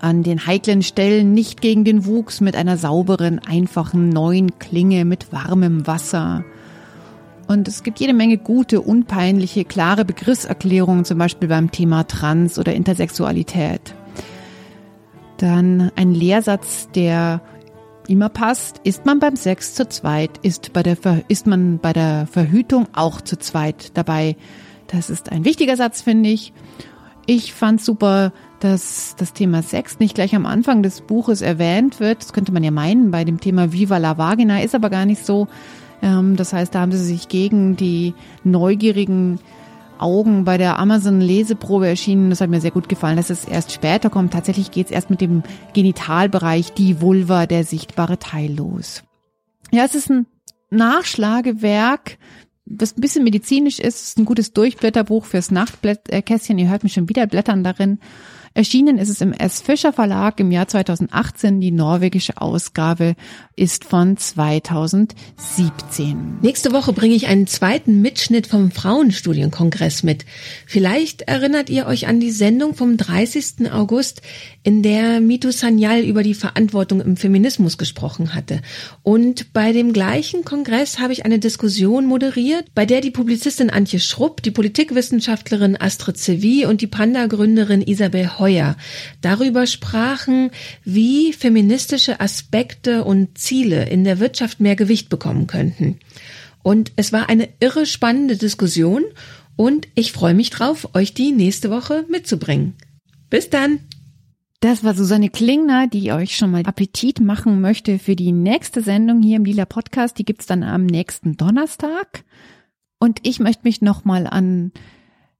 an den heiklen Stellen nicht gegen den Wuchs mit einer sauberen, einfachen neuen Klinge mit warmem Wasser. Und es gibt jede Menge gute, unpeinliche, klare Begriffserklärungen, zum Beispiel beim Thema Trans oder Intersexualität. Dann ein Lehrsatz, der immer passt. Ist man beim Sex zu zweit? Ist, bei der ist man bei der Verhütung auch zu zweit dabei? Das ist ein wichtiger Satz, finde ich. Ich fand super, dass das Thema Sex nicht gleich am Anfang des Buches erwähnt wird. Das könnte man ja meinen bei dem Thema Viva la Vagina, ist aber gar nicht so. Ähm, das heißt, da haben sie sich gegen die neugierigen Augen bei der Amazon-Leseprobe erschienen. Das hat mir sehr gut gefallen, dass es erst später kommt. Tatsächlich geht es erst mit dem Genitalbereich, die Vulva, der sichtbare Teil los. Ja, es ist ein Nachschlagewerk, das ein bisschen medizinisch ist. Es ist ein gutes Durchblätterbuch fürs Nachtkästchen. Ihr hört mich schon wieder blättern darin. Erschienen ist es im S. Fischer Verlag im Jahr 2018. Die norwegische Ausgabe ist von 2017. Nächste Woche bringe ich einen zweiten Mitschnitt vom Frauenstudienkongress mit. Vielleicht erinnert ihr euch an die Sendung vom 30. August, in der Mitu Sanyal über die Verantwortung im Feminismus gesprochen hatte. Und bei dem gleichen Kongress habe ich eine Diskussion moderiert, bei der die Publizistin Antje Schrupp, die Politikwissenschaftlerin Astrid Sevi und die Panda-Gründerin Isabel Heuer darüber sprachen, wie feministische Aspekte und Ziele in der Wirtschaft mehr Gewicht bekommen könnten. Und es war eine irre spannende Diskussion und ich freue mich drauf, euch die nächste Woche mitzubringen. Bis dann! Das war Susanne Klingner, die euch schon mal Appetit machen möchte für die nächste Sendung hier im Lila Podcast. Die gibt's dann am nächsten Donnerstag. Und ich möchte mich nochmal an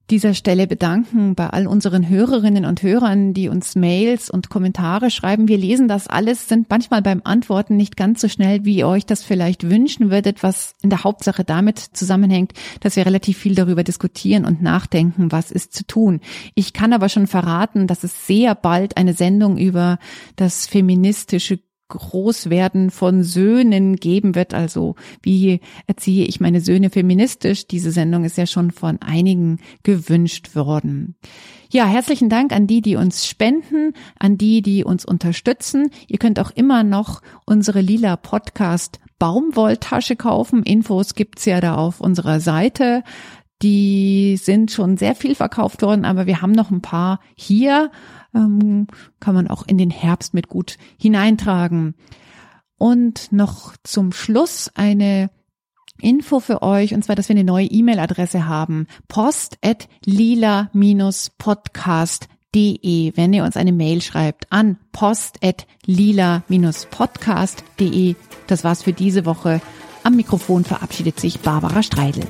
dieser Stelle bedanken bei all unseren Hörerinnen und Hörern, die uns Mails und Kommentare schreiben. Wir lesen das alles, sind manchmal beim Antworten nicht ganz so schnell, wie ihr euch das vielleicht wünschen würdet, was in der Hauptsache damit zusammenhängt, dass wir relativ viel darüber diskutieren und nachdenken, was ist zu tun. Ich kann aber schon verraten, dass es sehr bald eine Sendung über das feministische Großwerden von Söhnen geben wird. Also wie erziehe ich meine Söhne feministisch? Diese Sendung ist ja schon von einigen gewünscht worden. Ja, herzlichen Dank an die, die uns spenden, an die, die uns unterstützen. Ihr könnt auch immer noch unsere lila Podcast Baumwolltasche kaufen. Infos gibt's ja da auf unserer Seite. Die sind schon sehr viel verkauft worden, aber wir haben noch ein paar hier ähm, kann man auch in den Herbst mit gut hineintragen. Und noch zum Schluss eine Info für euch, und zwar, dass wir eine neue E-Mail-Adresse haben. post at lila-podcast.de, wenn ihr uns eine Mail schreibt an post at lila-podcast.de. Das war's für diese Woche. Am Mikrofon verabschiedet sich Barbara Streidel.